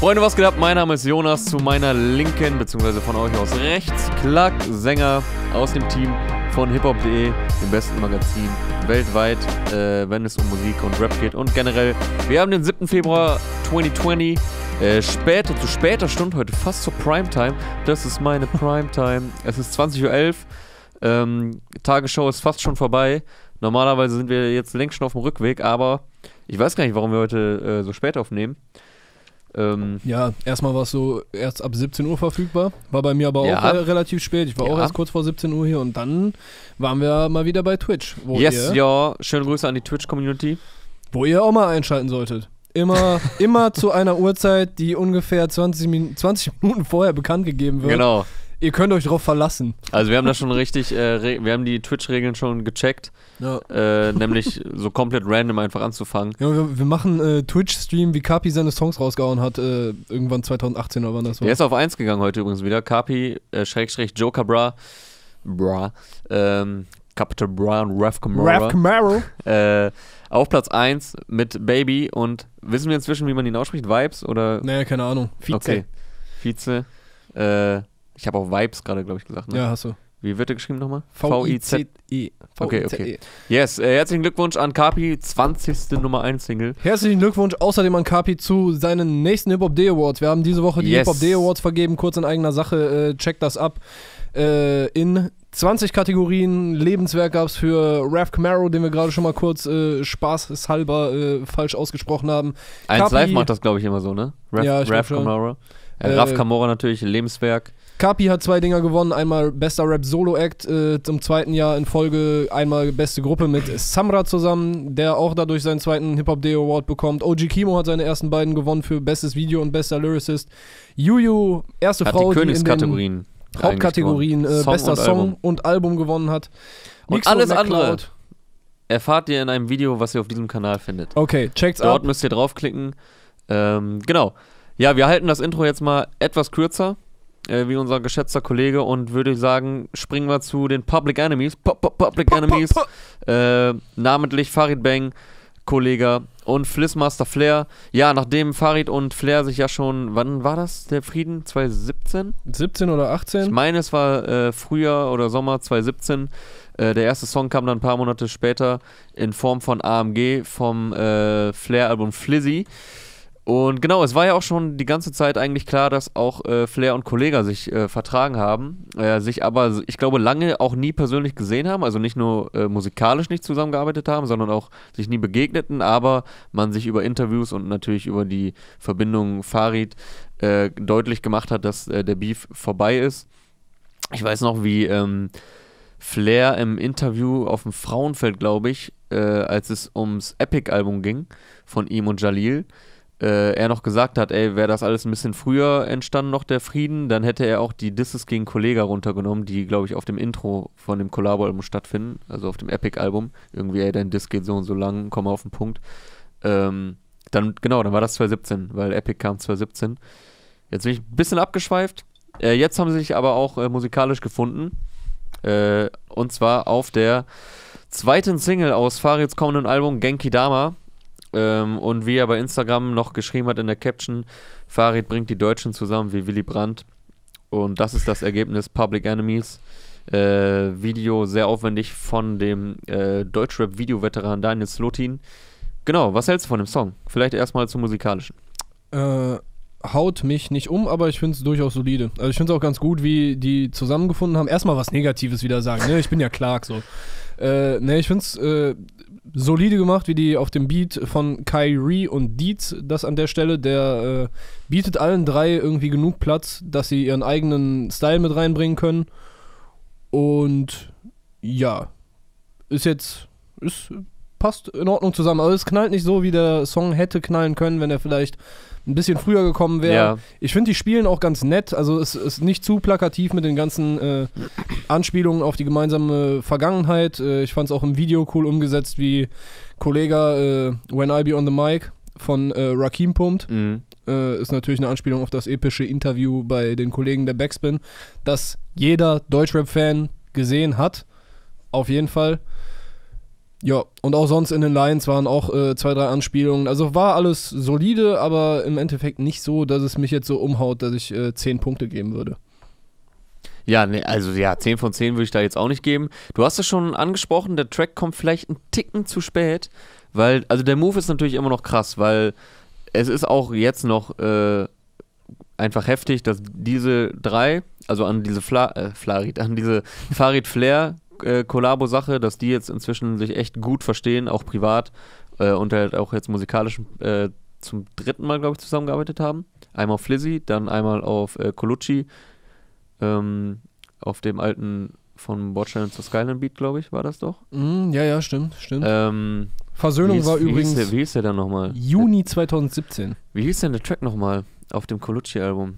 Freunde, was geht ab? Mein Name ist Jonas, zu meiner Linken, beziehungsweise von euch aus rechts, Clark, Sänger aus dem Team von hiphop.de, dem besten Magazin weltweit, äh, wenn es um Musik und Rap geht. Und generell, wir haben den 7. Februar 2020, äh, später, zu später Stunde heute, fast zur Primetime. Das ist meine Primetime. es ist 20.11 Uhr. Ähm, Tagesschau ist fast schon vorbei. Normalerweise sind wir jetzt längst schon auf dem Rückweg, aber ich weiß gar nicht, warum wir heute äh, so spät aufnehmen. Ähm, ja, erstmal war es so erst ab 17 Uhr verfügbar, war bei mir aber auch äh, relativ spät. Ich war ja. auch erst kurz vor 17 Uhr hier und dann waren wir mal wieder bei Twitch. yes, ja, schöne Grüße an die Twitch-Community. Wo ihr auch mal einschalten solltet. Immer, immer zu einer Uhrzeit, die ungefähr 20, Min 20 Minuten vorher bekannt gegeben wird. Genau. Ihr könnt euch darauf verlassen. Also wir haben da schon richtig, äh, wir haben die Twitch-Regeln schon gecheckt. Ja. Äh, nämlich so komplett random einfach anzufangen. Ja, wir, wir machen äh, Twitch-Stream, wie Kapi seine Songs rausgehauen hat, äh, irgendwann 2018 oder wann das war. Er ist auf 1 gegangen heute übrigens wieder. Kapi, äh, Schrägstrich, Joker Bra, Bra, ähm, Capital Bra und Raf Camaro. Raf Camaro. Äh, auf Platz 1 mit Baby und wissen wir inzwischen, wie man ihn ausspricht? Vibes oder? Naja, keine Ahnung. Vize. Okay. Vize. Äh, ich habe auch Vibes gerade, glaube ich, gesagt. Ne? Ja, hast du. Wie wird er geschrieben nochmal? V-I-Z-I. Okay, okay. Yes, äh, herzlichen Glückwunsch an Kapi, 20. Nummer 1 Single. Herzlichen Glückwunsch außerdem an Kapi zu seinen nächsten Hip-Hop Day Awards. Wir haben diese Woche die yes. Hip-Hop Day Awards vergeben, kurz in eigener Sache. Äh, checkt das ab. Äh, in 20 Kategorien Lebenswerk gab es für Raf Camaro, den wir gerade schon mal kurz äh, spaßhalber äh, falsch ausgesprochen haben. Eins Live macht das, glaube ich, immer so, ne? Raf, ja, Raf Camaro. Äh, Raf Camaro natürlich, Lebenswerk. Kapi hat zwei Dinger gewonnen. Einmal bester Rap-Solo-Act äh, zum zweiten Jahr in Folge. Einmal beste Gruppe mit Samra zusammen, der auch dadurch seinen zweiten Hip-Hop-Day Award bekommt. OG Kimo hat seine ersten beiden gewonnen für bestes Video und bester Lyricist. Juju, erste hat Frau, die, die in den Hauptkategorien äh, Song bester und Song Album. und Album gewonnen hat. Und alles andere erfahrt ihr in einem Video, was ihr auf diesem Kanal findet. Okay, checkt's Dort ab. Dort müsst ihr draufklicken. Ähm, genau. Ja, wir halten das Intro jetzt mal etwas kürzer äh, wie unser geschätzter Kollege und würde sagen, springen wir zu den Public Enemies. P -P Public Enemies. Äh, namentlich Farid Bang, Kollege und Flissmaster Flair. Ja, nachdem Farid und Flair sich ja schon, wann war das, der Frieden? 2017? 17 oder 18? Ich meine, es war äh, Frühjahr oder Sommer 2017. Äh, der erste Song kam dann ein paar Monate später in Form von AMG vom äh, Flair-Album Flizzy. Und genau, es war ja auch schon die ganze Zeit eigentlich klar, dass auch äh, Flair und Kollega sich äh, vertragen haben, äh, sich aber, ich glaube, lange auch nie persönlich gesehen haben, also nicht nur äh, musikalisch nicht zusammengearbeitet haben, sondern auch sich nie begegneten, aber man sich über Interviews und natürlich über die Verbindung Farid äh, deutlich gemacht hat, dass äh, der Beef vorbei ist. Ich weiß noch, wie ähm, Flair im Interview auf dem Frauenfeld, glaube ich, als es ums Epic-Album ging von ihm und Jalil, äh, er noch gesagt hat, ey, wäre das alles ein bisschen früher entstanden, noch der Frieden, dann hätte er auch die Disses gegen Kollega runtergenommen, die, glaube ich, auf dem Intro von dem Collabo-Album stattfinden, also auf dem Epic-Album. Irgendwie, ey, dein Diss geht so und so lang, komm auf den Punkt. Ähm, dann, genau, dann war das 2017, weil Epic kam 2017. Jetzt bin ich ein bisschen abgeschweift. Äh, jetzt haben sie sich aber auch äh, musikalisch gefunden. Äh, und zwar auf der zweiten Single aus Farids kommenden Album Genki Dama. Ähm, und wie er bei Instagram noch geschrieben hat in der Caption, Farid bringt die Deutschen zusammen wie Willy Brandt. Und das ist das Ergebnis Public Enemies. Äh, Video sehr aufwendig von dem äh, Deutschrap-Video-Veteran Daniel Slotin. Genau, was hältst du von dem Song? Vielleicht erstmal zum musikalischen. Äh, haut mich nicht um, aber ich finde es durchaus solide. Also ich finde es auch ganz gut, wie die zusammengefunden haben. Erstmal was Negatives wieder sagen, ne? Ich bin ja Clark so. Äh, ne, ich finde es äh, solide gemacht, wie die auf dem Beat von Kyrie und Dietz, das an der Stelle, der äh, bietet allen drei irgendwie genug Platz, dass sie ihren eigenen Style mit reinbringen können. Und ja, ist jetzt, ist, passt in Ordnung zusammen. Aber es knallt nicht so, wie der Song hätte knallen können, wenn er vielleicht ein bisschen früher gekommen wäre. Ja. Ich finde, die spielen auch ganz nett. Also es ist nicht zu plakativ mit den ganzen äh, Anspielungen auf die gemeinsame Vergangenheit. Äh, ich fand es auch im Video cool umgesetzt, wie Kollege äh, When I Be on the Mic von äh, Rakim pumpt. Mhm. Äh, ist natürlich eine Anspielung auf das epische Interview bei den Kollegen der Backspin, das jeder Deutschrap-Fan gesehen hat. Auf jeden Fall. Ja, und auch sonst in den Lines waren auch äh, zwei, drei Anspielungen. Also war alles solide, aber im Endeffekt nicht so, dass es mich jetzt so umhaut, dass ich äh, 10 Punkte geben würde. Ja, nee, also ja, 10 von 10 würde ich da jetzt auch nicht geben. Du hast es schon angesprochen, der Track kommt vielleicht einen Ticken zu spät, weil, also der Move ist natürlich immer noch krass, weil es ist auch jetzt noch äh, einfach heftig, dass diese drei, also an diese Fla äh, Flarid, an diese Farid Flair äh, Kollabo-Sache, dass die jetzt inzwischen sich echt gut verstehen, auch privat äh, und halt auch jetzt musikalisch äh, zum dritten Mal, glaube ich, zusammengearbeitet haben. Einmal auf Flizzy, dann einmal auf äh, Colucci, ähm, auf dem alten von Bordstein zur Skyline Beat, glaube ich, war das doch. Mm, ja, ja, stimmt, stimmt. Ähm, Versöhnung hieß- war übrigens Hieß der, wie hieß der dann nochmal? Juni 2017. Wie hieß denn der Track nochmal auf dem Colucci-Album?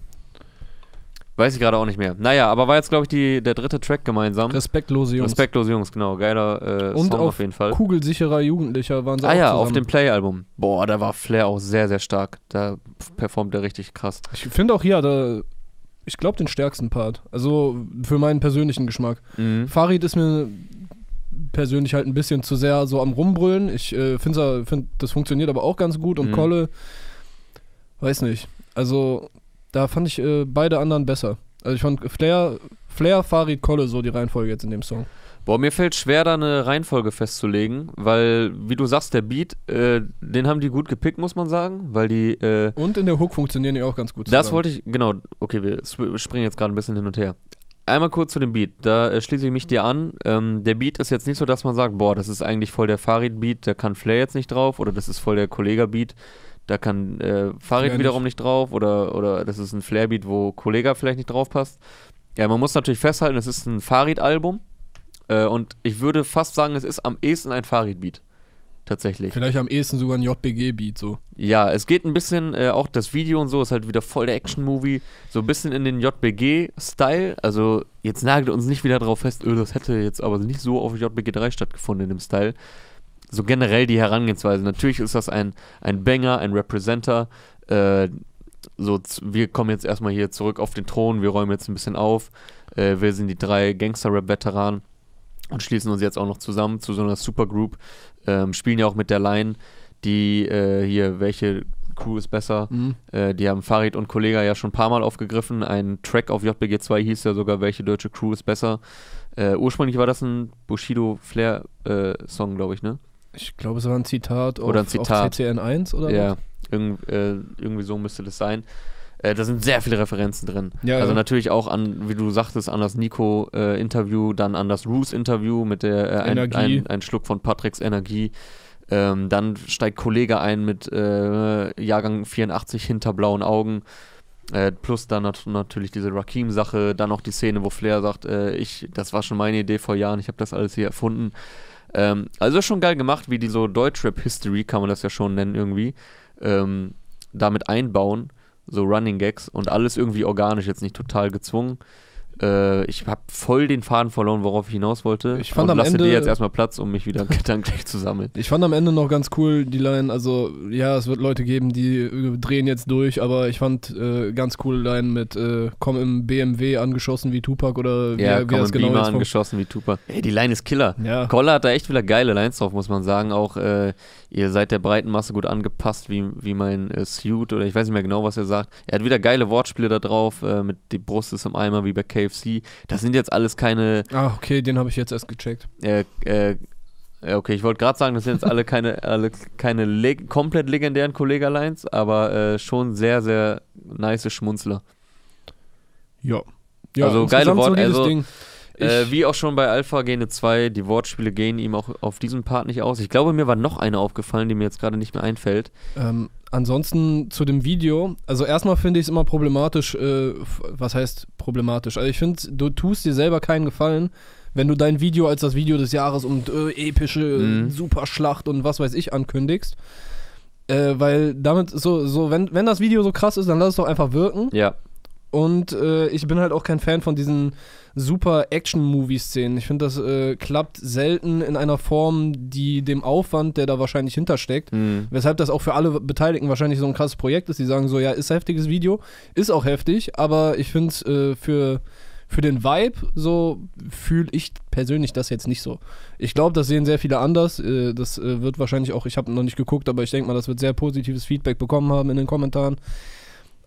Weiß ich gerade auch nicht mehr. Naja, aber war jetzt, glaube ich, die, der dritte Track gemeinsam. Respektlose Jungs. Respektlose Jungs, genau. Geiler äh, Und Song auf auf jeden Fall. Kugelsicherer Jugendlicher waren sie Ah ja, zusammen. auf dem Play-Album. Boah, da war Flair auch sehr, sehr stark. Da performt er richtig krass. Ich finde auch hier, da, ich glaube, den stärksten Part. Also für meinen persönlichen Geschmack. Mhm. Farid ist mir persönlich halt ein bisschen zu sehr so am Rumbrüllen. Ich äh, finde, find, das funktioniert aber auch ganz gut. Und Mhm. Kolle, weiß nicht. Also da fand ich äh, beide anderen besser. Also ich fand Flair, Flair, Farid, Kolle so die Reihenfolge jetzt in dem Song. Boah, mir fällt schwer, da eine Reihenfolge festzulegen, weil, wie du sagst, der Beat, äh, den haben die gut gepickt, muss man sagen, weil die, äh, Und in der Hook funktionieren die auch ganz gut das wollte ich, genau, okay, wir sp- springen jetzt gerade ein bisschen hin und her. Einmal kurz zu dem Beat, da äh, schließe ich mich dir an. Ähm, der Beat ist jetzt nicht so, dass man sagt, boah, das ist eigentlich voll der Farid-Beat, da kann Flair jetzt nicht drauf, oder das ist voll der Kollega-Beat, da kann äh, Farid Flair wiederum nicht drauf, oder, oder das ist ein Flair-Beat, wo Kollega vielleicht nicht drauf passt. Ja, man muss natürlich festhalten, es ist ein Farid-Album, äh, und ich würde fast sagen, es ist am ehesten ein Farid-Beat. Tatsächlich. Vielleicht am ehesten sogar ein JBG-Beat so. Ja, es geht ein bisschen, äh, auch das Video und so ist halt wieder voll der Action-Movie. So ein bisschen in den JBG-Style. Also, jetzt nagelt uns nicht wieder drauf fest, öh, das hätte jetzt aber nicht so auf JBG 3 stattgefunden in dem Style. So generell die Herangehensweise. Natürlich ist das ein, ein Banger, ein Representer. Äh, so, wir kommen jetzt erstmal hier zurück auf den Thron, wir räumen jetzt ein bisschen auf. Äh, wir sind die drei Gangster-Rap-Veteranen und schließen uns jetzt auch noch zusammen zu so einer Supergroup. Ähm, spielen ja auch mit der Line, die äh, hier, welche Crew ist besser? Mhm. Äh, die haben Farid und Kollega ja schon ein paar Mal aufgegriffen. Ein Track auf JBG 2 hieß ja sogar, welche deutsche Crew ist besser. Äh, ursprünglich war das ein Bushido Flair äh, Song, glaube ich, ne? Ich glaube, es war ein Zitat, Oder ein auf, Zitat. auf CCN1 oder Ja, irgend, äh, irgendwie so müsste das sein. Äh, da sind sehr viele Referenzen drin. Ja, also ja. natürlich auch an, wie du sagtest, an das Nico-Interview, dann an das Roos-Interview mit der äh, ein, ein, ein Schluck von Patricks Energie. Ähm, dann steigt Kollege ein mit äh, Jahrgang 84 hinter blauen Augen. Äh, plus dann nat natürlich diese Rakim-Sache, dann noch die Szene, wo Flair sagt, äh, ich, das war schon meine Idee vor Jahren, ich habe das alles hier erfunden. Ähm, also schon geil gemacht, wie die so Deutschrap-History, kann man das ja schon nennen irgendwie, ähm, damit einbauen, so Running Gags und alles irgendwie organisch, jetzt nicht total gezwungen. Äh, ich habe voll den Faden verloren, worauf ich hinaus wollte. Ich fand und am lasse Ende- dir jetzt erstmal Platz, um mich wieder gedanklich zu sammeln. Ich fand am Ende noch ganz cool die Line, also ja, es wird Leute geben, die äh, drehen jetzt durch, aber ich fand äh, ganz coole Line mit äh, komm im BMW angeschossen wie Tupac oder wie, Ja, wie komm, im genau Beamer angeschossen wie Tupac. Ey, die Line ist Killer. Ja. Koller hat da echt wieder geile Lines drauf, muss man sagen. Auch äh, ihr seid der breiten Masse gut angepasst, wie, wie mein äh, Suit oder ich weiß nicht mehr genau, was er sagt. Er hat wieder geile Wortspiele da drauf, äh, mit die Brust ist im Eimer wie bei KFC. Das sind jetzt alles keine, Ah, okay, den habe ich jetzt erst gecheckt. äh, äh, okay, ich wollte gerade sagen, das sind jetzt alle keine, alle keine leg komplett legendären Kollega-Lines, aber äh, schon sehr, sehr nice Schmunzler. Ja. ja Also, geile Wort- solides also, Ding. Äh, wie auch schon bei Alpha Gene 2, die Wortspiele gehen ihm auch auf diesem Part nicht aus. Ich glaube, mir war noch eine aufgefallen, die mir jetzt gerade nicht mehr einfällt. Ähm, ansonsten zu dem Video, also erstmal finde ich es immer problematisch, äh, was heißt problematisch? Also ich finde, du tust dir selber keinen Gefallen, wenn du dein Video als das Video des Jahres und äh, epische Mhm. Superschlacht und was weiß ich ankündigst. Äh, weil damit so, so wenn, wenn das Video so krass ist, dann lass es doch einfach wirken. Ja, Und äh, ich bin halt auch kein Fan von diesen super Action-Movie-Szenen. Ich finde, das äh, klappt selten in einer Form, die dem Aufwand, der da wahrscheinlich hintersteckt, mhm. Weshalb das auch für alle Beteiligten wahrscheinlich so ein krasses Projekt ist. Die sagen so, ja, ist ein heftiges Video, ist auch heftig, aber ich finde es äh, für, für den Vibe, so fühle ich persönlich das jetzt nicht so. Ich glaube, das sehen sehr viele anders. Äh, das äh, wird wahrscheinlich auch, ich habe noch nicht geguckt, aber ich denke mal, das wird sehr positives Feedback bekommen haben in den Kommentaren.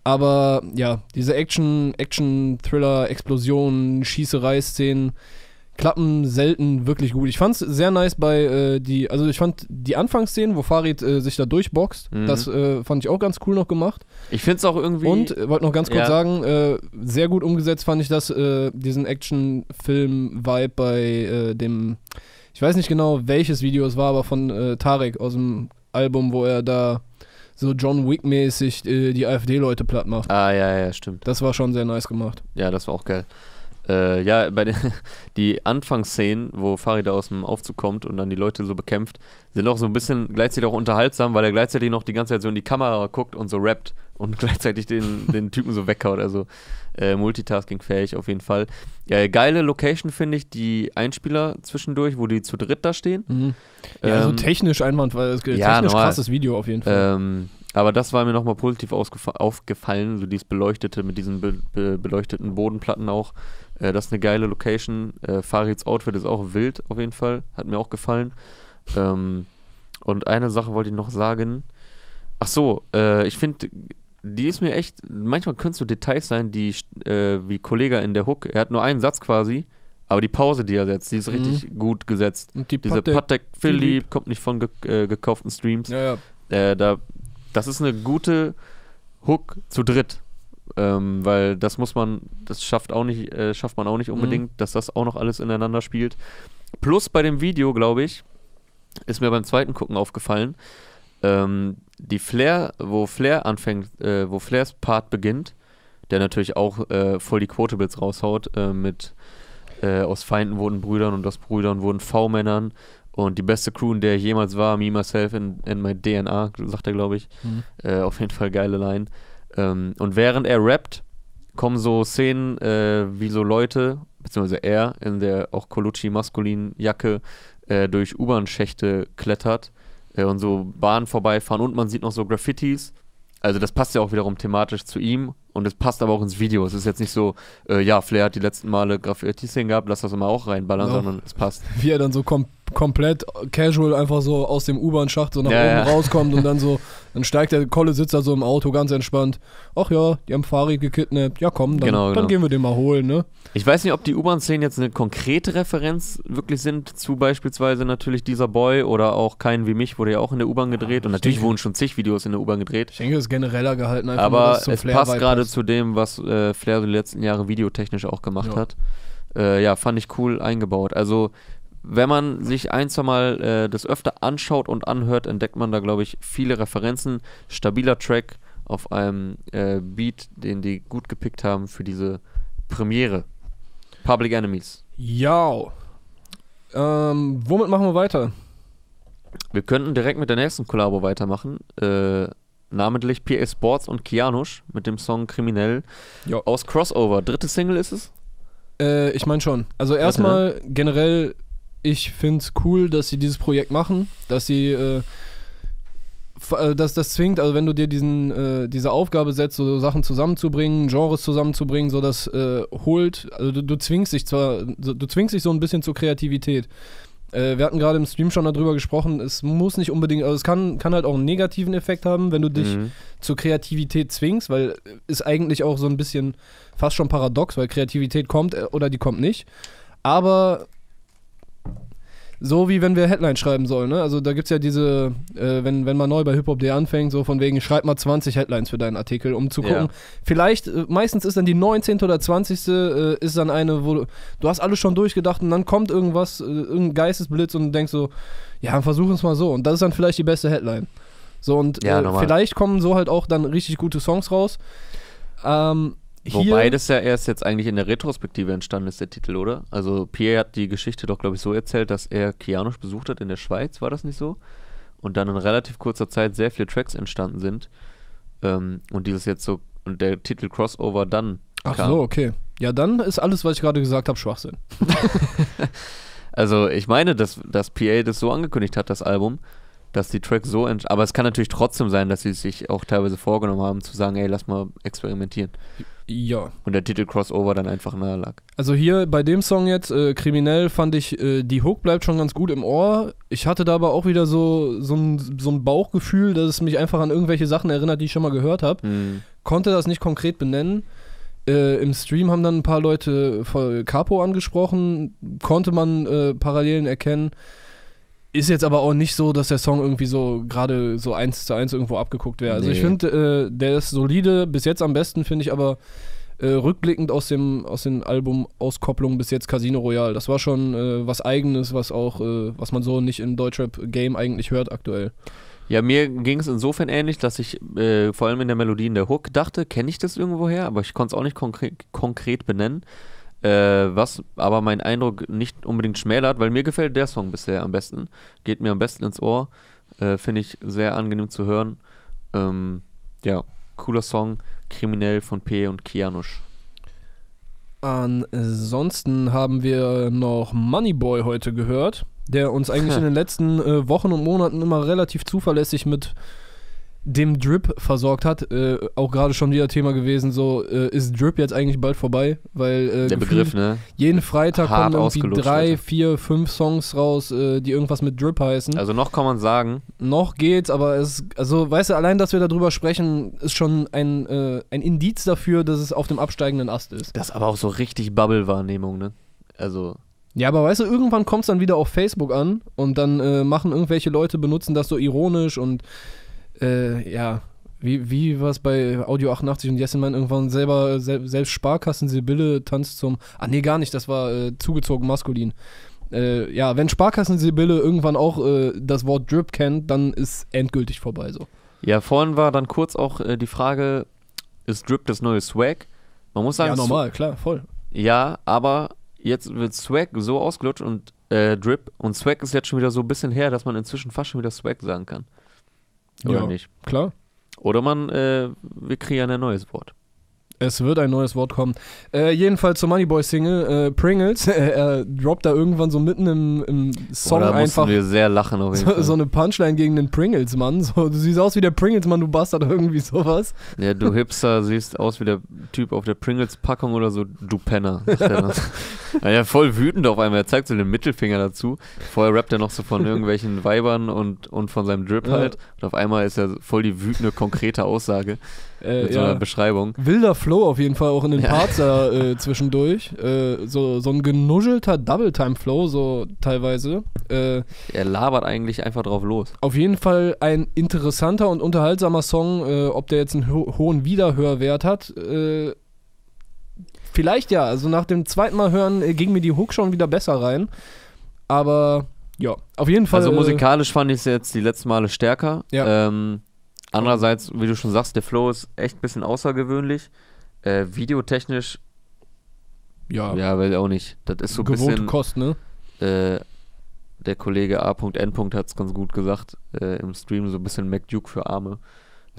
Aber ja, diese Action, Action-Thriller, Explosionen, Schießerei-Szenen klappen selten wirklich gut. Ich fand es sehr nice bei äh, die, also ich fand die Anfangsszenen, wo Farid äh, sich da durchboxt, Mhm. das äh, fand ich auch ganz cool noch gemacht. Ich finde es auch irgendwie. Und äh, wollte noch ganz kurz Ja. sagen, äh, sehr gut umgesetzt fand ich das, äh, diesen Action-Film-Vibe bei dem, ich weiß nicht genau, welches Video es war, aber von Tarek aus dem Album, wo er da so John Wick-mäßig äh, die AfD-Leute platt macht. ah, ja, ja, stimmt. Das war schon sehr nice gemacht. Ja, das war auch geil. Äh, ja, bei den die Anfangsszenen, wo Farid aus dem Aufzug kommt und dann die Leute so bekämpft, sind auch so ein bisschen gleichzeitig auch unterhaltsam, weil er gleichzeitig noch die ganze Zeit so in die Kamera guckt und so rappt und gleichzeitig den, den Typen so weghaut. Also äh, multitasking-fähig auf jeden Fall. Ja, geile Location finde ich, die Einspieler zwischendurch, wo die zu dritt da stehen. Mhm. Ja, so Ähm, technisch einwandfrei, das ist ja, technisch normal. krasses Video auf jeden Fall. Ähm, aber das war mir nochmal positiv aufgefallen, so dieses Beleuchtete mit diesen be be beleuchteten Bodenplatten auch. Äh, das ist eine geile Location. Äh, Farids Outfit ist auch wild auf jeden Fall, hat mir auch gefallen. Ähm, und eine Sache wollte ich noch sagen. Ach so, äh, ich finde, die ist mir echt, manchmal können es so Details sein, die, äh, wie Kollege in der Hook, er hat nur einen Satz quasi, aber die Pause, die er setzt, die ist Mhm. richtig gut gesetzt. Und die Diese Patek- Philipp Philipp. kommt nicht von ge äh, gekauften Streams. ja, ja. Äh, da, das ist eine gute Hook zu dritt. Ähm, weil das muss man, das schafft auch nicht, äh, schafft man auch nicht unbedingt, dass das auch noch alles ineinander spielt. Plus bei dem Video, glaube ich, ist mir beim zweiten Gucken aufgefallen, ähm, die Flair, wo Flair anfängt, äh, wo Flairs Part beginnt, der natürlich auch äh, voll die Quotables raushaut, äh, mit äh, aus Feinden wurden Brüdern und aus Brüdern wurden V-Männern und die beste Crew, in der ich jemals war, me, myself and, and my DNA, sagt er, glaube ich. Mhm. Äh, auf jeden Fall geile Line. Ähm, und während er rappt, kommen so Szenen, äh, wie so Leute, beziehungsweise er in der auch Colucci-maskulinen Jacke äh, durch U-Bahn-Schächte klettert und so Bahnen vorbeifahren und man sieht noch so Graffitis. Also das passt ja auch wiederum thematisch zu ihm und es passt aber auch ins Video. Es ist jetzt nicht so, äh, ja, Flair hat die letzten Male Graffiti-Szenen gehabt, lass das immer auch reinballern, Ja. sondern es passt. Wie er dann so kom komplett casual einfach so aus dem U-Bahn-Schacht so nach Ja, oben ja. rauskommt und dann so, dann steigt der Kolle, sitzt da so im Auto ganz entspannt. Ach ja, die haben Farid gekidnappt. Ja komm, dann, Genau, dann genau. gehen wir den mal holen, ne? Ich weiß nicht, ob die U-Bahn-Szenen jetzt eine konkrete Referenz wirklich sind zu beispielsweise natürlich dieser Boy oder auch Keinen wie mich wurde ja auch in der U-Bahn gedreht und ich natürlich denke- wurden schon zig Videos in der U-Bahn gedreht. Ich denke, es ist genereller gehalten einfach Aber es Flair passt gerade. Zu dem, was äh, Flair die letzten Jahre videotechnisch auch gemacht Ja. hat. Äh, ja, fand ich cool eingebaut. Also, wenn man sich ein, zwei Mal äh, das öfter anschaut und anhört, entdeckt man da, glaube ich, viele Referenzen. Stabiler Track auf einem äh, Beat, den die gut gepickt haben für diese Premiere. Public Enemies. Ja. Ähm, womit machen wir weiter? Wir könnten direkt mit der nächsten Kollabo weitermachen. Äh, namentlich PA Sports und Kianush mit dem Song Kriminell Ja. aus Crossover. Dritte Single ist es? Äh, ich meine schon. Also ne? erstmal generell, ich finde es cool, dass sie dieses Projekt machen, dass sie äh, äh, dass das zwingt, also wenn du dir diesen, äh, diese Aufgabe setzt, so Sachen zusammenzubringen, Genres zusammenzubringen, so das äh, holt, also du, du zwingst dich zwar, du zwingst dich so ein bisschen zur Kreativität. Äh, wir hatten gerade im Stream schon darüber gesprochen, es muss nicht unbedingt, also es kann, kann halt auch einen negativen Effekt haben, wenn du dich Mhm. zur Kreativität zwingst, weil äh, ist eigentlich auch so ein bisschen fast schon paradox, weil Kreativität kommt äh, oder die kommt nicht. Aber so wie wenn wir Headline schreiben sollen, ne? Also da gibt es ja diese, äh, wenn, wenn man neu bei Hip-Hop.de anfängt, so von wegen, schreib mal 20 Headlines für deinen Artikel, um zu gucken. Ja. Vielleicht, äh, meistens ist dann die 19. oder 20. Äh, ist dann eine, wo du, du hast alles schon durchgedacht und dann kommt irgendwas, äh, irgendein Geistesblitz und du denkst so, ja, versuch es mal so. Und das ist dann vielleicht die beste Headline. So und Ja, äh, vielleicht kommen so halt auch dann richtig gute Songs raus. Ähm, Wobei das ja erst jetzt eigentlich in der Retrospektive entstanden ist, der Titel, oder? Also Pierre hat die Geschichte doch, glaube ich, so erzählt, dass er Kianosch besucht hat in der Schweiz, war das nicht so? Und dann in relativ kurzer Zeit sehr viele Tracks entstanden sind. Ähm, und dieses jetzt so, und der Titel Crossover dann Ach kam. so, okay. Ja, dann ist alles, was ich gerade gesagt habe, Also Also ich meine, dass, dass PA das so angekündigt hat, das Album, dass die Tracks so entsch Aber es kann natürlich trotzdem sein, dass sie sich auch teilweise vorgenommen haben, zu sagen, ey, lass mal experimentieren. Ja. Und der Titel Crossover dann einfach nahe lag. Also hier bei dem Song jetzt, äh, Kriminell, fand ich, äh, die Hook bleibt schon ganz gut im Ohr. Ich hatte da aber auch wieder so, so, ein, so ein Bauchgefühl, dass es mich einfach an irgendwelche Sachen erinnert, die ich schon mal gehört habe. Hm. Konnte das nicht konkret benennen. Äh, Im Stream haben dann ein paar Leute Capo angesprochen, konnte man äh, Parallelen erkennen. Ist jetzt aber auch nicht so, dass der Song irgendwie so gerade so eins zu eins irgendwo abgeguckt wäre. Also ich finde, äh, der ist solide, bis jetzt am besten, finde ich aber äh, rückblickend aus dem aus den Album-Auskopplungen bis jetzt Casino Royale. Das war schon äh, was Eigenes, was auch, äh, was man so nicht im Deutschrap-Game eigentlich hört aktuell. Ja, mir ging es insofern ähnlich, dass ich äh, vor allem in der Melodie in der Hook dachte, kenne ich das irgendwoher, aber ich konnte es auch nicht konkret, konkret benennen. Äh, was aber mein Eindruck nicht unbedingt schmälert, weil mir gefällt der Song bisher am besten. Geht mir am besten ins Ohr. Äh, Finde ich sehr angenehm zu hören. Ähm, ja, cooler Song. Kriminell von P und Kianusch. Ansonsten haben wir noch Moneyboy heute gehört, der uns eigentlich in den letzten äh, Wochen und Monaten immer relativ zuverlässig mit dem Drip versorgt hat. Äh, auch gerade schon wieder Thema gewesen, so äh, ist Drip jetzt eigentlich bald vorbei, weil äh, Der Begriff, ne? jeden Freitag Hart kommen irgendwie drei, Alter. vier, fünf Songs raus, äh, die irgendwas mit Drip heißen. Also noch kann man sagen, Noch geht's, aber es, also weißt du, allein, dass wir darüber sprechen, ist schon ein, äh, ein Indiz dafür, dass es auf dem absteigenden Ast ist. das ist aber auch so richtig Bubble-Wahrnehmung, ne? Also, Ja, aber weißt du, irgendwann kommt es dann wieder auf Facebook an und dann äh, machen irgendwelche Leute, benutzen das so ironisch und äh, ja, wie, wie war es bei Audio 88 und Jesselmann irgendwann selber, sel selbst Sparkassen Sibylle tanzt zum, ah nee, gar nicht, das war äh, zugezogen maskulin. Äh, ja, wenn Sparkassen Sibylle irgendwann auch äh, das Wort Drip kennt, dann ist endgültig vorbei so. ja, vorhin war dann kurz auch äh, die Frage, ist Drip das neue Swag? Man muss sagen, ja, normal, klar, voll. Ja, aber jetzt wird Swag so ausgelutscht und äh, Drip und Swag ist jetzt schon wieder so ein bisschen her, dass man inzwischen fast schon wieder Swag sagen kann. Oder Ja. nicht? Klar. Oder man, äh, wir kreieren ein neues Wort. Es wird ein neues Wort kommen. Äh, jedenfalls zur Moneyboy-Single, äh, Pringles. er droppt da irgendwann so mitten im, im Song Boah, da einfach wir sehr lachen auf jeden so, Fall. so eine Punchline gegen den Pringles-Mann. So, du siehst aus wie der Pringles-Mann, du Bastard, irgendwie sowas. Ja, du Hipster siehst aus wie der Typ auf der Pringles-Packung oder so, du Penner. er ja, voll wütend auf einmal. Er zeigt so den Mittelfinger dazu. Vorher rappt er noch so von irgendwelchen Weibern und, und von seinem Drip Ja. halt. Und auf einmal ist er voll die wütende, konkrete Aussage Äh, mit so einer ja. Beschreibung. Wilder Flow auf jeden Fall auch in den Ja. Parts da äh, zwischendurch. Äh, so, so ein genuschelter Double-Time-Flow, so teilweise. Äh, Er labert eigentlich einfach drauf los. Auf jeden Fall ein interessanter und unterhaltsamer Song. Äh, ob der jetzt einen ho hohen Wiederhörwert hat, äh, vielleicht ja. Also nach dem zweiten Mal hören ging mir die Hook schon wieder besser rein. Aber ja, auf jeden Fall. Also musikalisch fand ich es jetzt die letzten Male stärker. Ja. Ähm, andererseits, wie du schon sagst, der Flow ist echt ein bisschen außergewöhnlich. Äh, videotechnisch, ja, ja, ich auch nicht. Das ist so ein gewohnte bisschen. Kost, ne? Äh, der Kollege A.N. hat es ganz gut gesagt äh, im Stream, so ein bisschen MacDuke für Arme.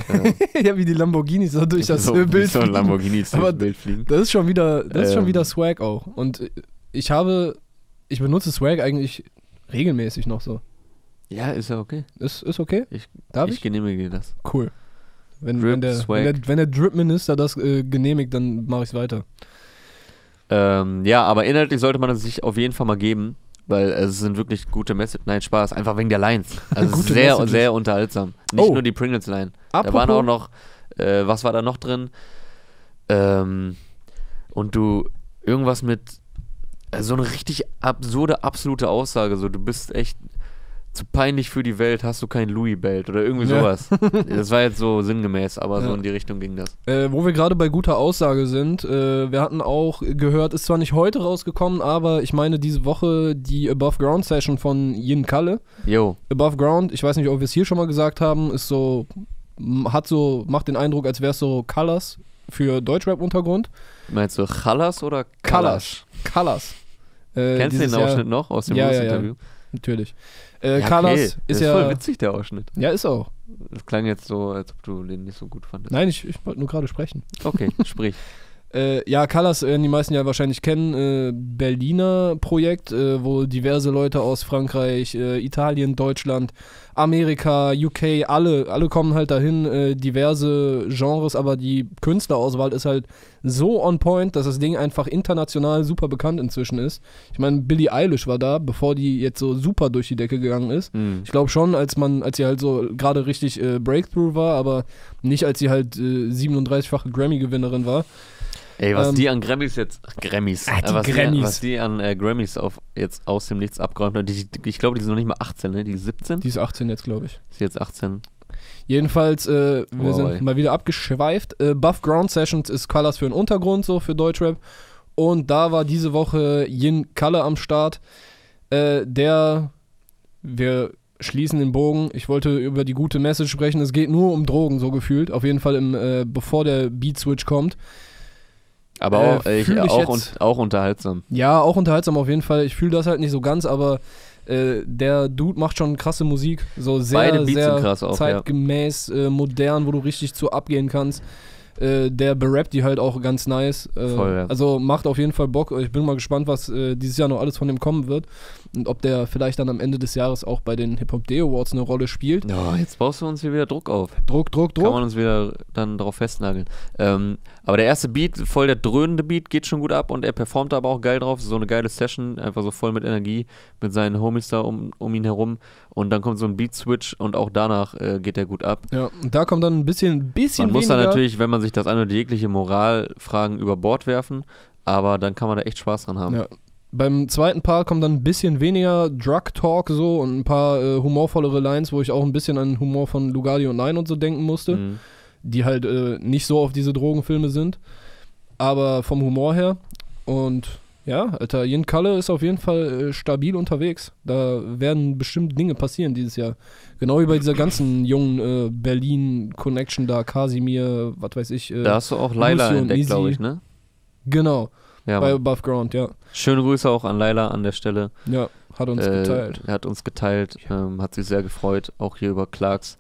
Äh, ja, wie die Lamborghinis so durch das so, Bild. So fliegen. Aber Bild fliegen. Das ist schon wieder, das ist schon Ähm. wieder Swag auch. Und ich habe, ich benutze Swag eigentlich regelmäßig noch so. Ja, ist ja okay. Ist, ist okay? Ich- Darf ich ich? genehmige das. Cool. Wenn, Drip, wenn, der, wenn, der, wenn der Drip-Minister das äh, genehmigt, dann mache ich es weiter. Ähm, ja, aber inhaltlich sollte man es sich auf jeden Fall mal geben, weil es sind wirklich gute Messages. Nein, Spaß, einfach wegen der Lines. Also sehr, Messages. sehr unterhaltsam. Nicht Oh. nur die Pringles-Line. Da waren auch noch, äh, was war da noch drin? Ähm, und du, irgendwas mit, äh, so eine richtig absurde, absolute Aussage, so du bist echt zu peinlich für die Welt, hast du kein Louis-Belt oder irgendwie Ja. sowas. das war jetzt so sinngemäß, aber so Ja. in die Richtung ging das. Äh, wo wir gerade bei guter Aussage sind, äh, wir hatten auch gehört, ist zwar nicht heute rausgekommen, aber ich meine diese Woche die Above Ground Session von Yin Kalle. Jo, Above Ground, ich weiß nicht, ob wir es hier schon mal gesagt haben, ist so, hat so, macht den Eindruck, als wäre es so Colors für Deutschrap-Untergrund. meinst du Chalas oder Colors. Colors. Äh, Kennst du den Ausschnitt noch aus dem ja, ja. Interview? Natürlich. Äh, Ja, Colors okay. ist ist ja. voll witzig, der Ausschnitt. Ja, ist auch. Das klang jetzt so, als ob du den nicht so gut fandest. Nein, ich, ich wollte nur gerade sprechen. Okay, sprich. Äh, ja, Colors werden die meisten ja wahrscheinlich kennen. Äh, Berliner Projekt, äh, wo diverse Leute aus Frankreich, äh, Italien, Deutschland, Amerika, UK, alle, alle kommen halt dahin, äh, diverse Genres, aber die Künstlerauswahl ist halt so on point, dass das Ding einfach international super bekannt inzwischen ist. Ich meine, Billie Eilish war da, bevor die jetzt so super durch die Decke gegangen ist. Mhm. Ich glaube schon, als man, als sie halt so gerade richtig äh, Breakthrough war, aber nicht als sie halt äh, 37-fache Grammy-Gewinnerin war. Ey, was Ähm, die an Grammys jetzt. Grammys. Ah, die äh, was, Die, Grammys. was die an äh, Grammys auf, jetzt aus dem Nichts abgeräumt haben. Die, die, ich glaube, die sind noch nicht mal 18, ne? Die ist 17? Die ist 18 jetzt, glaube ich. Ist jetzt 18. Jedenfalls, äh, wir Wow, sind ey. mal wieder abgeschweift. Äh, Buff Ground Sessions ist Colors für den Untergrund, so für Deutschrap. Und da war diese Woche Yin Kalle am Start. Äh, der, wir schließen den Bogen. Ich wollte über die gute Message sprechen. Es geht nur um Drogen, so gefühlt. Auf jeden Fall, im, äh, bevor der Beat Switch kommt. Aber Äh, auch, äh, ich, auch, und, auch unterhaltsam. Ja, auch unterhaltsam auf jeden Fall. Ich fühle das halt nicht so ganz, aber äh, der Dude macht schon krasse Musik. So sehr, Beide Beats sehr krass auch, ja. zeitgemäß, äh, modern, wo du richtig zu abgehen kannst. Äh, der berappt die halt auch ganz nice. Äh, Voll, ja. Also macht auf jeden Fall Bock. Ich bin mal gespannt, was äh, dieses Jahr noch alles von dem kommen wird. Und ob der vielleicht dann am Ende des Jahres auch bei den Hip-Hop Day Awards eine Rolle spielt. Ja, jetzt baust du uns hier wieder Druck auf. Druck, Druck, Kann Druck. man uns wieder dann drauf festnageln. Ähm, aber der erste Beat, voll der dröhnende Beat, geht schon gut ab und er performt aber auch geil drauf. So eine geile Session, einfach so voll mit Energie, mit seinen Homies da um, um ihn herum. Und dann kommt so ein Beat-Switch und auch danach äh, geht er gut ab. Ja, und da kommt dann ein bisschen, bisschen Man muss weniger. da natürlich, wenn man sich das anhört, jegliche Moralfragen über Bord werfen, aber dann kann man da echt Spaß dran haben. Ja. Beim zweiten Part kommt dann ein bisschen weniger Drug Talk so und ein paar äh, humorvollere Lines, wo ich auch ein bisschen an den Humor von Lugardi und Nein und so denken musste, Mhm. die halt äh, nicht so auf diese Drogenfilme sind, aber vom Humor her. Und ja, Alter, Yin Kalle ist auf jeden Fall äh, stabil unterwegs. Da werden bestimmt Dinge passieren dieses Jahr. Genau wie bei dieser ganzen jungen äh, Berlin-Connection da, Kasimir, was weiß ich. Äh, Da hast du auch Laila entdeckt, glaube ich, ne? genau, Ja, bei. Above Ground, ja. Schöne Grüße auch an Laila an der Stelle. Ja, hat uns Äh, geteilt. Er hat uns geteilt, ähm, hat sich sehr gefreut, auch hier über Clarks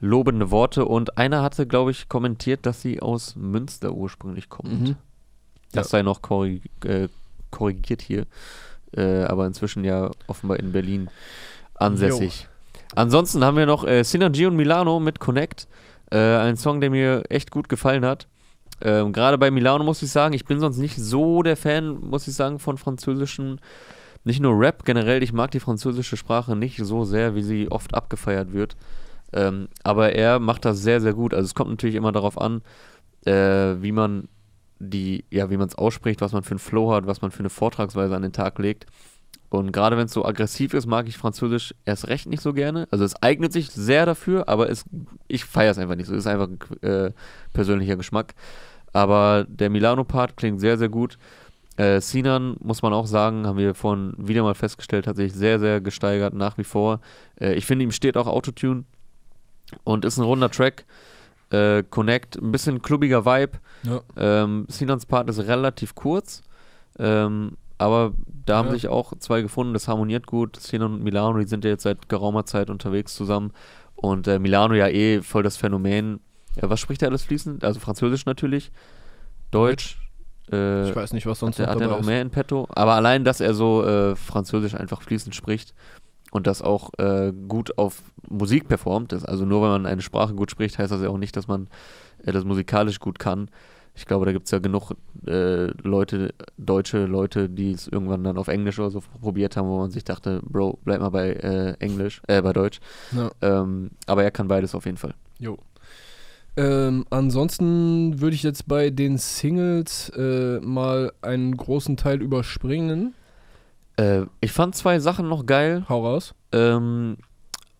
lobende Worte. Und einer hatte, glaube ich, kommentiert, dass sie aus Münster ursprünglich kommt. Mhm. Das sei noch korrig äh, korrigiert hier. Äh, aber inzwischen ja offenbar in Berlin ansässig. Ansonsten haben wir noch äh, Synergy und Milano mit Connect. Äh, ein Song, der mir echt gut gefallen hat. Ähm, Gerade bei Milano muss ich sagen, ich bin sonst nicht so der Fan, muss ich sagen, von französischen, nicht nur Rap generell. Ich mag die französische Sprache nicht so sehr, wie sie oft abgefeiert wird. Ähm, aber er macht das sehr, sehr gut. Also es kommt natürlich immer darauf an, äh, wie man die, ja, wie man es ausspricht, was man für einen Flow hat, was man für eine Vortragsweise an den Tag legt. Und gerade wenn es so aggressiv ist, mag ich Französisch erst recht nicht so gerne. Also es eignet sich sehr dafür, aber es, ich feiere es einfach nicht so. Es ist einfach ein äh, persönlicher Geschmack. Aber der Milano-Part klingt sehr, sehr gut. Äh, Sinan, muss man auch sagen, haben wir vorhin wieder mal festgestellt, hat sich sehr, sehr gesteigert, nach wie vor. Äh, ich finde, ihm steht auch Autotune und ist ein runder Track. Äh, Connect, ein bisschen klubbiger Vibe. Ja. Ähm, Sinans Part ist relativ kurz, ähm, aber da haben Ja. sich auch zwei gefunden, das harmoniert gut. Sinan und Milano, die sind ja jetzt seit geraumer Zeit unterwegs zusammen. Und äh, Milano ja eh voll das Phänomen. Ja, was spricht er alles fließend? Also Französisch natürlich, Deutsch. Äh, Ich weiß nicht, was sonst hat, er- noch hat er noch mehr in petto? Aber allein, dass er so äh, Französisch einfach fließend spricht und das auch äh, gut auf Musik performt, das, also nur wenn man eine Sprache gut spricht, heißt das ja auch nicht, dass man äh, das musikalisch gut kann. Ich glaube, da gibt es ja genug äh, Leute, deutsche Leute, die es irgendwann dann auf Englisch oder so probiert haben, wo man sich dachte, Bro, bleib mal bei äh, Englisch, äh, bei Deutsch. Ja. Ähm, aber er kann beides auf jeden Fall. Jo. Ähm, ansonsten würde ich jetzt bei den Singles äh, mal einen großen Teil überspringen. Äh, ich fand zwei Sachen noch geil. Hau raus. Ähm,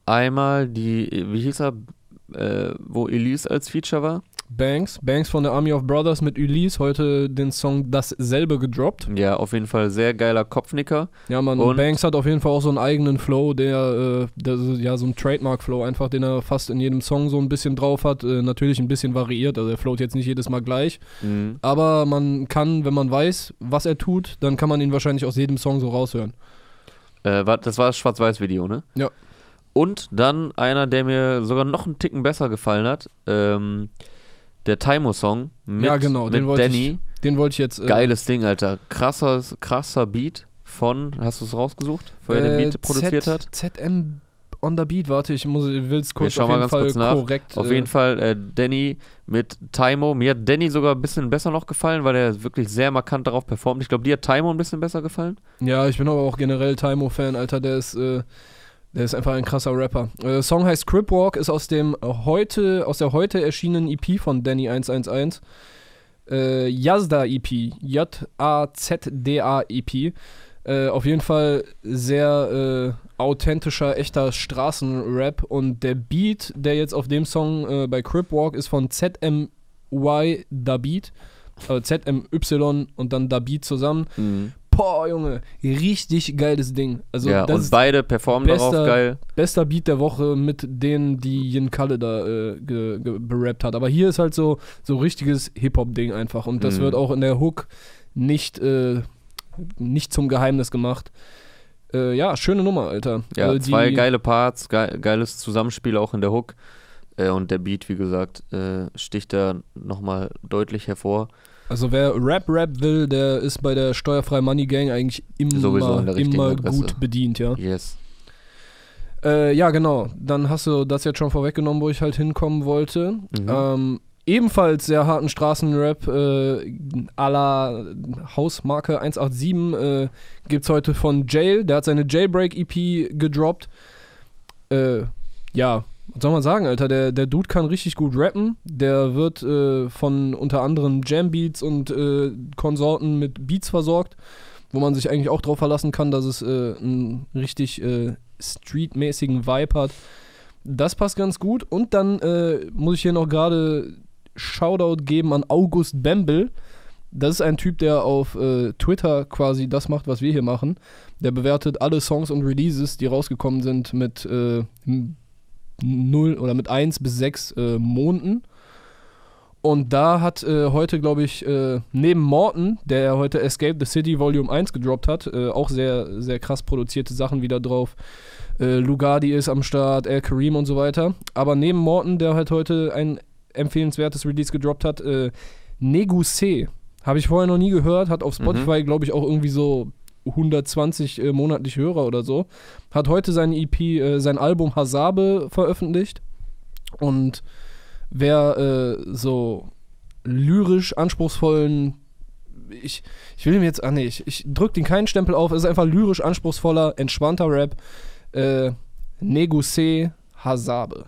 einmal die, wie hieß er, äh, wo Elise als Feature war? Banks. Banks von der Army of Brothers mit Ulysse. Heute den Song Dasselbe gedroppt. Ja, auf jeden Fall sehr geiler Kopfnicker. Ja, man, Und- Banks hat auf jeden Fall auch so einen eigenen Flow, der, äh, der so- ja, so ein Trademark-Flow einfach, den er fast in jedem Song so ein bisschen drauf hat. Äh, natürlich ein bisschen variiert, also er float jetzt nicht jedes Mal gleich. Mhm. Aber man kann, wenn man weiß, was er tut, dann kann man ihn wahrscheinlich aus jedem Song so raushören. Äh, das war das Schwarz-Weiß-Video, ne? Ja. Und dann einer, der mir sogar noch einen Ticken besser gefallen hat, ähm, der Taimo-Song mit, Ja, genau, den mit wollte Danny. Den wollte ich jetzt. Äh, Geiles Ding, Alter. Krasser, krasser Beat von, hast du es rausgesucht, wo er den äh, Beat produziert Z, hat? ZM on the Beat, warte, ich will es kurz auf mal jeden ganz Fall kurz nach. korrekt. Auf äh, jeden Fall äh, Danny mit Taimo. Mir hat Danny sogar ein bisschen besser noch gefallen, weil er wirklich sehr markant darauf performt. Ich glaube, dir hat Taimo ein bisschen besser gefallen. Ja, ich bin aber auch generell Taimo-Fan, Alter, der ist, äh, der ist einfach ein krasser Rapper. Äh, Song heißt Crip Walk, ist aus dem heute, aus der heute erschienenen EP von Danny 111. Äh, Yazda EP, J-A-Z-D-A EP. Äh, auf jeden Fall sehr äh, authentischer, echter Straßenrap und der Beat, der jetzt auf dem Song äh, bei Crip Walk ist von ZMY Da Beat, also ZMY und dann Da Beat zusammen. Boah, Junge, richtig geiles Ding. Also ja, das und ist beide performen darauf bester- geil. bester Beat der Woche mit denen, die Yin Kalle da äh, berappt hat. Aber hier ist halt so so richtiges Hip-Hop-Ding einfach. Und das Mhm. wird auch in der Hook nicht, äh, nicht zum Geheimnis gemacht. Äh, ja, schöne Nummer, Alter. Ja, Also zwei geile Parts, ge geiles Zusammenspiel auch in der Hook. Äh, und der Beat, wie gesagt, äh, sticht da nochmal deutlich hervor. Also wer Rap-Rap will, der ist bei der Steuerfrei Money Gang eigentlich immer, immer gut bedient, ja. Yes. Äh, ja, genau. Dann hast du das jetzt schon vorweggenommen, wo ich halt hinkommen wollte. Mhm. Ähm, ebenfalls sehr harten Straßenrap äh, à la Hausmarke 187 äh, gibt es heute von Jail. Der hat seine Jailbreak-EP gedroppt. Äh, ja, was soll man sagen, Alter? Der, der Dude kann richtig gut rappen. Der wird äh, von unter anderem Jam-Beats und äh, Konsorten mit Beats versorgt, wo man sich eigentlich auch drauf verlassen kann, dass es äh, einen richtig äh, streetmäßigen Vibe hat. Das passt ganz gut. Und dann äh, muss ich hier noch gerade Shoutout geben an August Bembel. Das ist ein Typ, der auf äh, Twitter quasi das macht, was wir hier machen. Der bewertet alle Songs und Releases, die rausgekommen sind, mit 0 oder mit 1 bis 6 äh, Monden. Und da hat äh, heute, glaube ich, äh, neben Morton, der heute Escape the City Volume 1 gedroppt hat, äh, auch sehr, sehr krass produzierte Sachen wieder drauf. Äh, Lugardi ist am Start, El Kareem und so weiter. Aber neben Morton, der halt heute ein empfehlenswertes Release gedroppt hat, äh, Neguse. Habe ich vorher noch nie gehört, hat auf Spotify, glaube ich, auch irgendwie so 120 äh, monatlich Hörer oder so. Hat heute sein EP, äh, sein Album Hasabe veröffentlicht. Und wer äh, so lyrisch anspruchsvollen ich, ich will ihm jetzt, ah nee, ich, ich drück den keinen Stempel auf, es ist einfach lyrisch anspruchsvoller, entspannter Rap. Äh, Neguse Hasabe.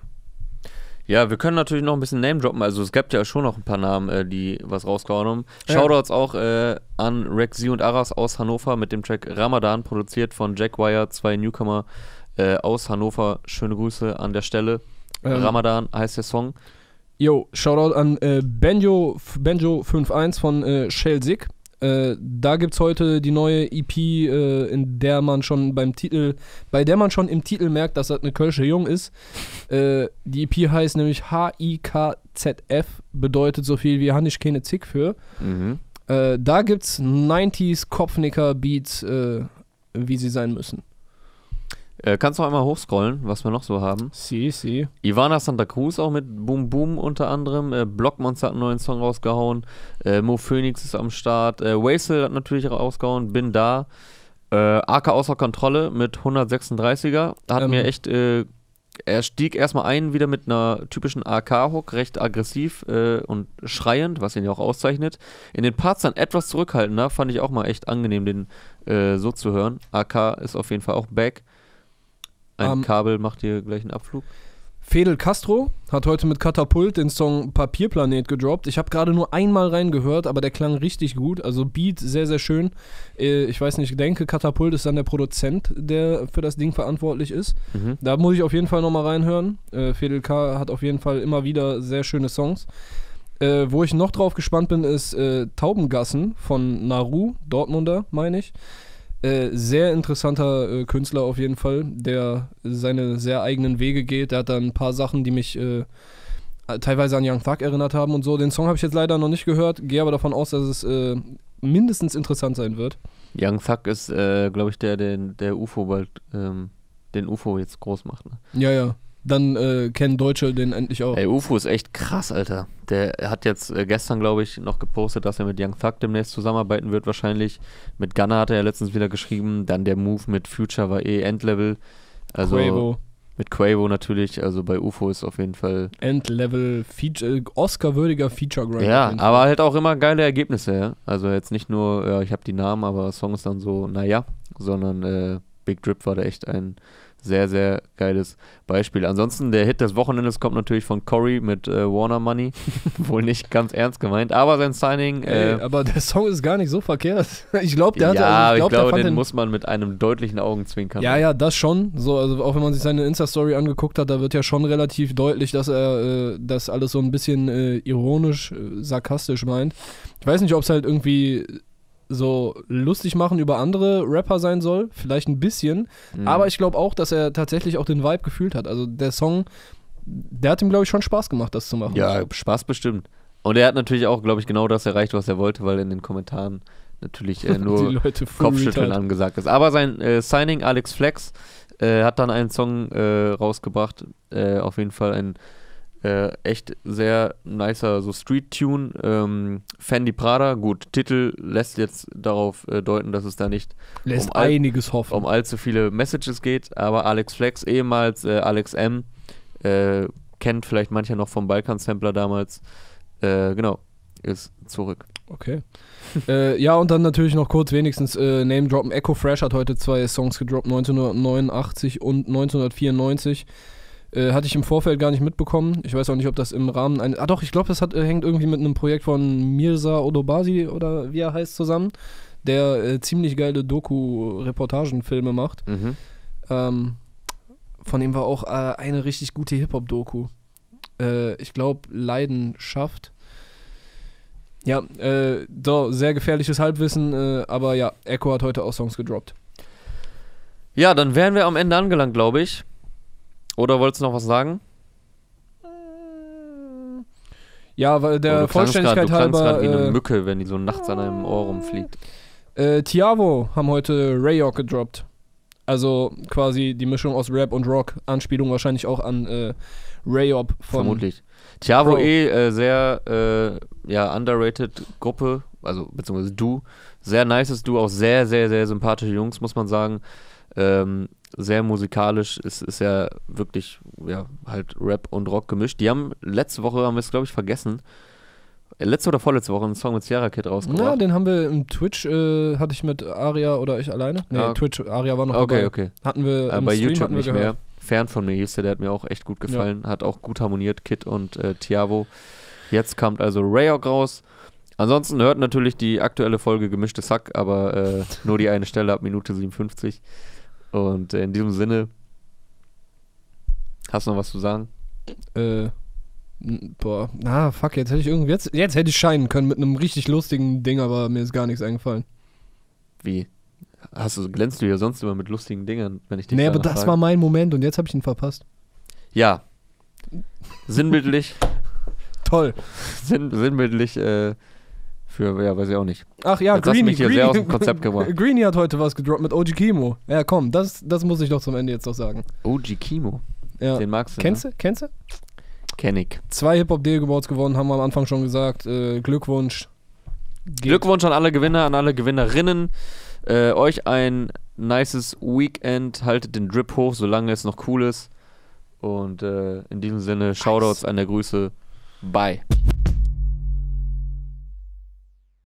Ja, wir können natürlich noch ein bisschen Name droppen. Also es gibt ja schon noch ein paar Namen, äh, die was rausgehauen haben. Ja. Shoutouts auch äh, an Rexy und Aras aus Hannover mit dem Track Ramadan, produziert von Jack Wire, zwei Newcomer äh, aus Hannover. Schöne Grüße an der Stelle. Ähm, Ramadan heißt der Song. Yo, Shoutout an äh, Benjo, Benjo 51 von äh, Shell Sick. Äh, da gibt's heute die neue EP, äh, in der man schon beim Titel, bei der man schon im Titel merkt, dass das eine Kölsche Jung ist. Äh, die EP heißt nämlich H-I-K-Z-F, bedeutet so viel wie Hannisch keine Zick für. Mhm. Äh, da gibt's 90s Kopfnicker-Beats, äh, wie sie sein müssen. Äh, kannst du noch einmal hochscrollen, was wir noch so haben? Si, si. Ivana Santa Cruz auch mit Boom Boom unter anderem. Äh, Blockmonster hat einen neuen Song rausgehauen. Äh, Mo Phoenix ist am Start. Äh, Wasel hat natürlich rausgehauen. Bin da. Äh, AK außer Kontrolle mit 136er. Hat Ähm. mir echt. Äh, er stieg erstmal ein wieder mit einer typischen AK-Hook, recht aggressiv äh, und schreiend, was ihn ja auch auszeichnet. In den Parts dann etwas zurückhaltender, fand ich auch mal echt angenehm, den äh, so zu hören. AK ist auf jeden Fall auch back. Ein Ähm. Kabel macht hier gleich einen Abflug. Fedel Castro hat heute mit Katapult den Song Papierplanet gedroppt. Ich habe gerade nur einmal reingehört, aber der klang richtig gut. Also Beat sehr, sehr schön. Äh, Ich weiß nicht, ich denke, Katapult ist dann der Produzent, der für das Ding verantwortlich ist. Mhm. Da muss ich auf jeden Fall nochmal reinhören. Äh, Fedel K. hat auf jeden Fall immer wieder sehr schöne Songs. Äh, wo ich noch drauf gespannt bin, ist äh, Taubengassen von Naru, Dortmunder, meine ich. Äh, sehr interessanter äh, Künstler auf jeden Fall, der seine sehr eigenen Wege geht. Der hat da ein paar Sachen, die mich äh, teilweise an Young Thug erinnert haben und so. Den Song habe ich jetzt leider noch nicht gehört, gehe aber davon aus, dass es äh, mindestens interessant sein wird. Young Thug ist, äh, glaube ich, der, der, der UFO bald, ähm, den UFO jetzt groß macht. Ne? Ja, ja. Dann äh, kennen Deutsche den endlich auch. Ey, UFO ist echt krass, Alter. Der hat jetzt äh, gestern, glaube ich, noch gepostet, dass er mit Young Thug demnächst zusammenarbeiten wird, wahrscheinlich. Mit Gunner hat er ja letztens wieder geschrieben. Dann der Move mit Future war eh Endlevel. Also Quavo. mit Quavo natürlich. Also bei UFO ist auf jeden Fall. Endlevel, Feature, äh, Oscar-würdiger Feature-Grind. Ja, aber halt auch immer geile Ergebnisse, ja. Also jetzt nicht nur, ja, ich habe die Namen, aber Song ist dann so, naja, sondern äh, Big Drip war da echt ein sehr, sehr geiles Beispiel. Ansonsten, der Hit des Wochenendes kommt natürlich von Cory mit äh, Warner Money. Wohl nicht ganz ernst gemeint, aber sein Signing. Ey, Äh, aber der Song ist gar nicht so verkehrt. Ich glaube, der hat ja, also ich, glaub, der glaube, den den muss man mit einem deutlichen Augenzwinkern. Ja, ja, das schon. So, also auch wenn man sich seine Insta-Story angeguckt hat, da wird ja schon relativ deutlich, dass er äh, das alles so ein bisschen äh, ironisch, äh, sarkastisch meint. Ich weiß nicht, ob es halt irgendwie so lustig machen über andere Rapper sein soll. Vielleicht ein bisschen. Mhm. Aber ich glaube auch, dass er tatsächlich auch den Vibe gefühlt hat. Also der Song, der hat ihm, glaube ich, schon Spaß gemacht, das zu machen. Ja, Spaß bestimmt. Und er hat natürlich auch, glaube ich, genau das erreicht, was er wollte, weil in den Kommentaren natürlich äh, nur Kopfschütteln retard. angesagt ist. Aber sein äh, Signing, Alex Flex, äh, hat dann einen Song äh, rausgebracht. Äh, auf jeden Fall ein äh, echt sehr nicer so Street-Tune. Ähm, Fendi Prada, gut, Titel lässt jetzt darauf äh, deuten, dass es da nicht Lässt um all- einiges hoffen. um allzu viele Messages geht, aber Alex Flex, ehemals äh, Alex M, äh, kennt vielleicht mancher noch vom Balkan-Sampler damals, äh, genau, ist zurück. Okay. äh, ja, und dann natürlich noch kurz wenigstens äh, Name droppen. Echo Fresh hat heute zwei Songs gedroppt, 1989 und 1994. Äh, hatte ich im Vorfeld gar nicht mitbekommen. Ich weiß auch nicht, ob das im Rahmen eines. Ah, doch, ich glaube, das hat, äh, hängt irgendwie mit einem Projekt von Mirza Odobasi oder wie er heißt zusammen, der äh, ziemlich geile Doku-Reportagenfilme macht. Mhm. Ähm, von ihm war auch äh, eine richtig gute Hip-Hop-Doku. Äh, ich glaube, Leidenschaft. Ja, äh, so, sehr gefährliches Halbwissen, äh, aber ja, Echo hat heute auch Songs gedroppt. Ja, dann wären wir am Ende angelangt, glaube ich. Oder wolltest du noch was sagen? Ja, weil Oh, der grad- Vollständigkeit grad halber. wie eine Äh, Mücke, wenn die so nachts an einem Ohr rumfliegt. äh, Tiavo haben heute Rayok gedroppt. Also quasi die Mischung aus Rap und Rock. Anspielung wahrscheinlich auch an äh, Rayop von. Vermutlich. Tiavo eh äh, sehr äh, ja, underrated Gruppe, also beziehungsweise du. Sehr nices Du, auch sehr, sehr, sehr sympathische Jungs, muss man sagen. Ähm, sehr musikalisch, ist, ist ja wirklich, ja, halt Rap und Rock gemischt. Die haben, letzte Woche haben wir es, glaube ich, vergessen. Äh, Letzte oder vorletzte Woche einen Song mit Sierra Kid rausgebracht. den haben wir im Twitch, äh, hatte ich mit Aria oder ich alleine? Nee, Ja. Twitch, Aria war noch okay, dabei. okay. Hatten wir Äh, bei Stream YouTube wir nicht gehört. mehr. Fern von mir hieß der, der hat mir auch echt gut gefallen. Hat auch gut harmoniert, Kid und äh, Tiavo. Jetzt kommt also Rayok raus. Ansonsten hört natürlich die aktuelle Folge Gemischte Sack, aber äh, nur die eine Stelle ab Minute 57. Und in diesem Sinne, hast du noch was zu sagen? Äh, boah, na, fuck, jetzt hätte ich irgendwie, jetzt, jetzt hätte ich scheinen können mit einem richtig lustigen Ding, aber mir ist gar nichts eingefallen. Wie? Hast du, glänzt du ja sonst immer mit lustigen Dingen, wenn ich dich Nee, aber das frage? war mein Moment und jetzt habe ich ihn verpasst. Ja. Sinnbildlich, Toll. sinn, sinnbildlich äh, für, ja, weiß ich auch nicht. Ach ja, Jetzt Greenie, mich hier sehr aus dem Konzept gebracht. Greenie hat heute was gedroppt mit OG Kimo. Ja, komm, das, das muss ich doch zum Ende jetzt noch sagen. OG Kimo, Ja. den magst du, Kennst ne? du? Kennst du? Kenn ich. Zwei Hip-Hop-Deal-Awards gewonnen, haben wir am Anfang schon gesagt. Äh, Glückwunsch. Geht. Glückwunsch an alle Gewinner, an alle Gewinnerinnen. Äh, euch ein nices Weekend. Haltet den Drip hoch, solange es noch cool ist. Und äh, in diesem Sinne, Shoutouts an der Grüße. Bye.